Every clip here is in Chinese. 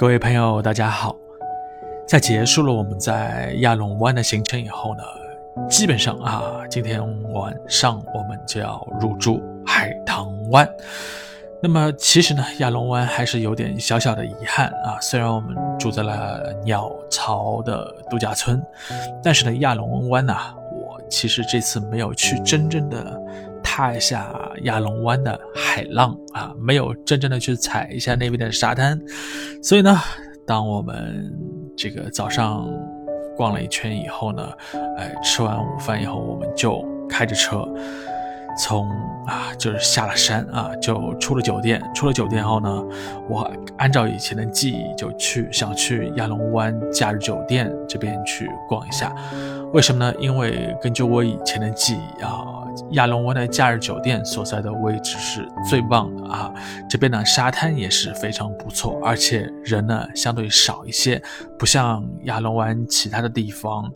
各位朋友，大家好。在结束了我们在亚龙湾的行程以后呢，基本上啊，今天晚上我们就要入住海棠湾。那么其实呢，亚龙湾还是有点小小的遗憾啊。虽然我们住在了鸟巢的度假村，但是呢，亚龙湾呢，我其实这次没有去真正的踏一下亚龙湾的海浪啊，没有真正的去踩一下那边的沙滩。所以呢，当我们这个早上逛了一圈以后呢，哎，吃完午饭以后，我们就开着车。从啊，就是下了山啊，就出了酒店。出了酒店后呢，我按照以前的记忆，就去想去亚龙湾假日酒店这边去逛一下。为什么呢？因为根据我以前的记忆啊，亚龙湾的假日酒店所在的位置是最棒的啊。这边呢，沙滩也是非常不错，而且人呢相对少一些，不像亚龙湾其他的地方。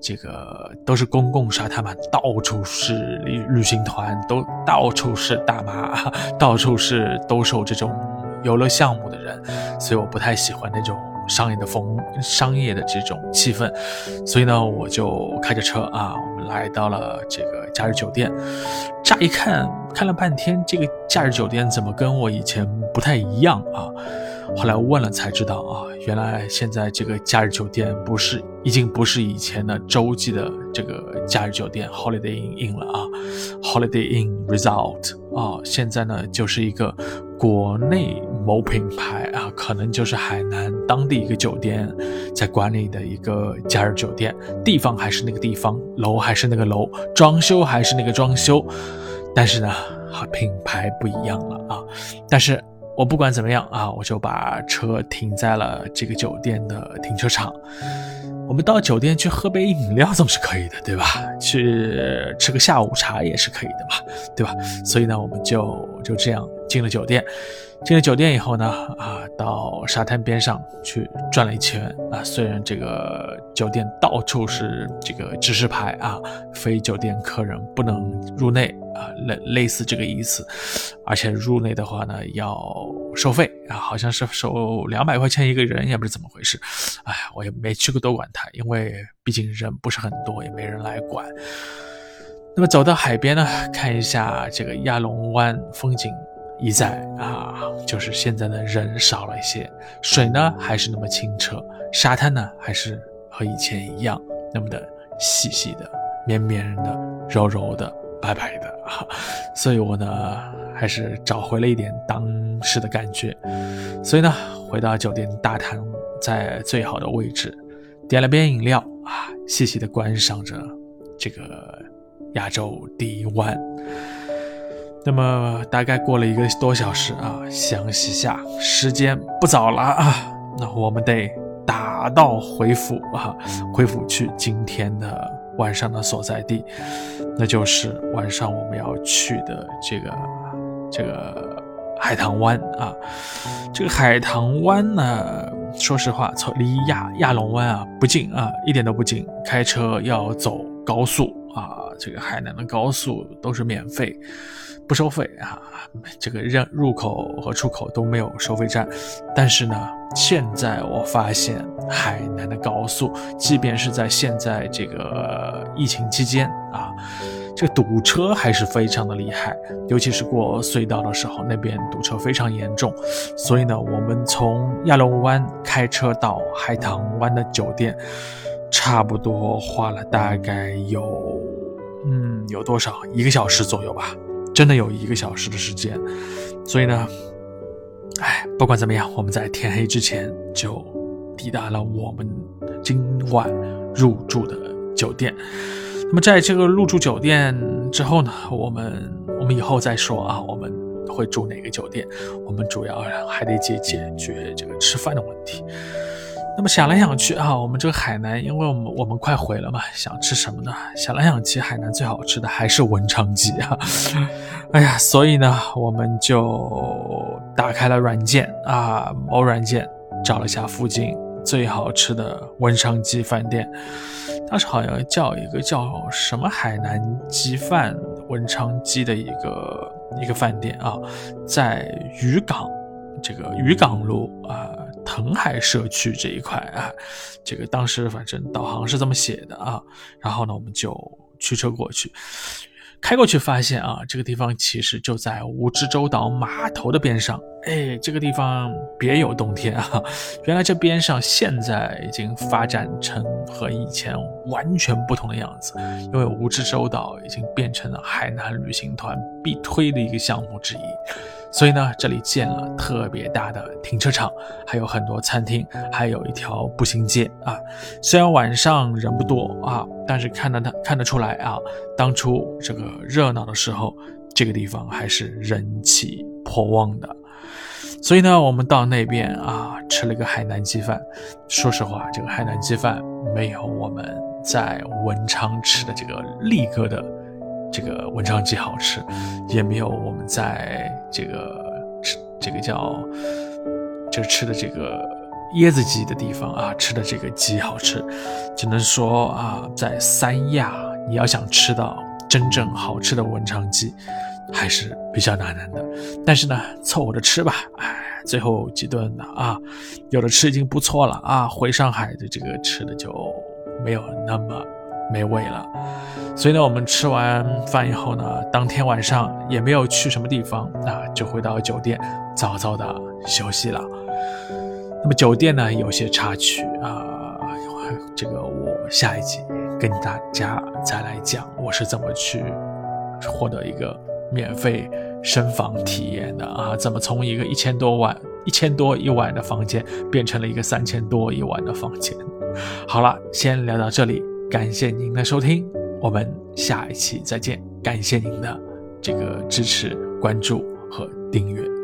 这个都是公共沙滩嘛，到处是旅旅行团，都到处是大妈，到处是兜售这种游乐项目的人，所以我不太喜欢那种商业的风、商业的这种气氛，所以呢，我就开着车啊，我们来到了这个假日酒店。乍一看，看了半天，这个假日酒店怎么跟我以前不太一样啊？后来问了才知道啊，原来现在这个假日酒店不是已经不是以前的洲际的这个假日酒店 Holiday Inn 了啊，Holiday Inn Resort 啊，现在呢就是一个国内某品牌啊，可能就是海南当地一个酒店在管理的一个假日酒店，地方还是那个地方，楼还是那个楼，装修还是那个装修，但是呢，和品牌不一样了啊，但是。我不管怎么样啊，我就把车停在了这个酒店的停车场。我们到酒店去喝杯饮料总是可以的，对吧？去吃个下午茶也是可以的嘛，对吧？所以呢，我们就就这样进了酒店。进了酒店以后呢，啊，到沙滩边上去转了一圈啊。虽然这个酒店到处是这个指示牌啊，非酒店客人不能入内啊，类类似这个意思。而且入内的话呢，要收费啊，好像是收两百块钱一个人，也不知怎么回事。哎，我也没去过多管它，因为毕竟人不是很多，也没人来管。那么走到海边呢，看一下这个亚龙湾风景。一在啊，就是现在的人少了一些，水呢还是那么清澈，沙滩呢还是和以前一样那么的细细的、绵绵的、柔柔的、白白的啊，所以我呢还是找回了一点当时的感觉，所以呢回到酒店大堂，在最好的位置，点了杯饮料啊，细细的观赏着这个亚洲第一湾。那么大概过了一个多小时啊，想洗下，时间不早了啊，那我们得打道回府啊，回府去今天的晚上的所在地，那就是晚上我们要去的这个这个海棠湾啊。这个海棠湾呢，说实话，从离亚亚龙湾啊不近啊，一点都不近，开车要走高速啊，这个海南的高速都是免费。不收费啊，这个入入口和出口都没有收费站。但是呢，现在我发现海南的高速，即便是在现在这个疫情期间啊，这个堵车还是非常的厉害，尤其是过隧道的时候，那边堵车非常严重。所以呢，我们从亚龙湾开车到海棠湾的酒店，差不多花了大概有，有多少？一个小时左右吧。真的有一个小时的时间，所以呢，哎，不管怎么样，我们在天黑之前就抵达了我们今晚入住的酒店。那么在这个入住酒店之后呢，我们我们以后再说啊，我们会住哪个酒店？我们主要还得解解决这个吃饭的问题。那么想来想去啊，我们这个海南，因为我们我们快回了嘛，想吃什么呢？想来想去，海南最好吃的还是文昌鸡啊！哎呀，所以呢，我们就打开了软件啊，某软件找了一下附近最好吃的文昌鸡饭店，当时好像叫一个叫什么海南鸡饭文昌鸡的一个一个饭店啊，在渔港这个渔港路啊。澄海社区这一块啊，这个当时反正导航是这么写的啊，然后呢，我们就驱车过去。开过去发现啊，这个地方其实就在蜈支洲岛码头的边上。哎，这个地方别有洞天啊！原来这边上现在已经发展成和以前完全不同的样子，因为蜈支洲岛已经变成了海南旅行团必推的一个项目之一。所以呢，这里建了特别大的停车场，还有很多餐厅，还有一条步行街啊。虽然晚上人不多啊，但是看得他看得出来啊，当初这个热闹的时候，这个地方还是人气颇旺的。所以呢，我们到那边啊，吃了一个海南鸡饭。说实话，这个海南鸡饭没有我们在文昌吃的这个力哥的。这个文昌鸡好吃，也没有我们在这个吃这个叫就吃的这个椰子鸡的地方啊吃的这个鸡好吃，只能说啊，在三亚你要想吃到真正好吃的文昌鸡，还是比较难的。但是呢，凑合着吃吧，哎，最后几顿呢啊，有的吃已经不错了啊。回上海的这个吃的就没有那么。没味了，所以呢，我们吃完饭以后呢，当天晚上也没有去什么地方啊，就回到酒店，早早的休息了。那么酒店呢，有些插曲啊，这个我下一集跟大家再来讲，我是怎么去获得一个免费深房体验的啊？怎么从一个一千多万、一千多一晚的房间变成了一个三千多一晚的房间？好了，先聊到这里。感谢您的收听，我们下一期再见。感谢您的这个支持、关注和订阅。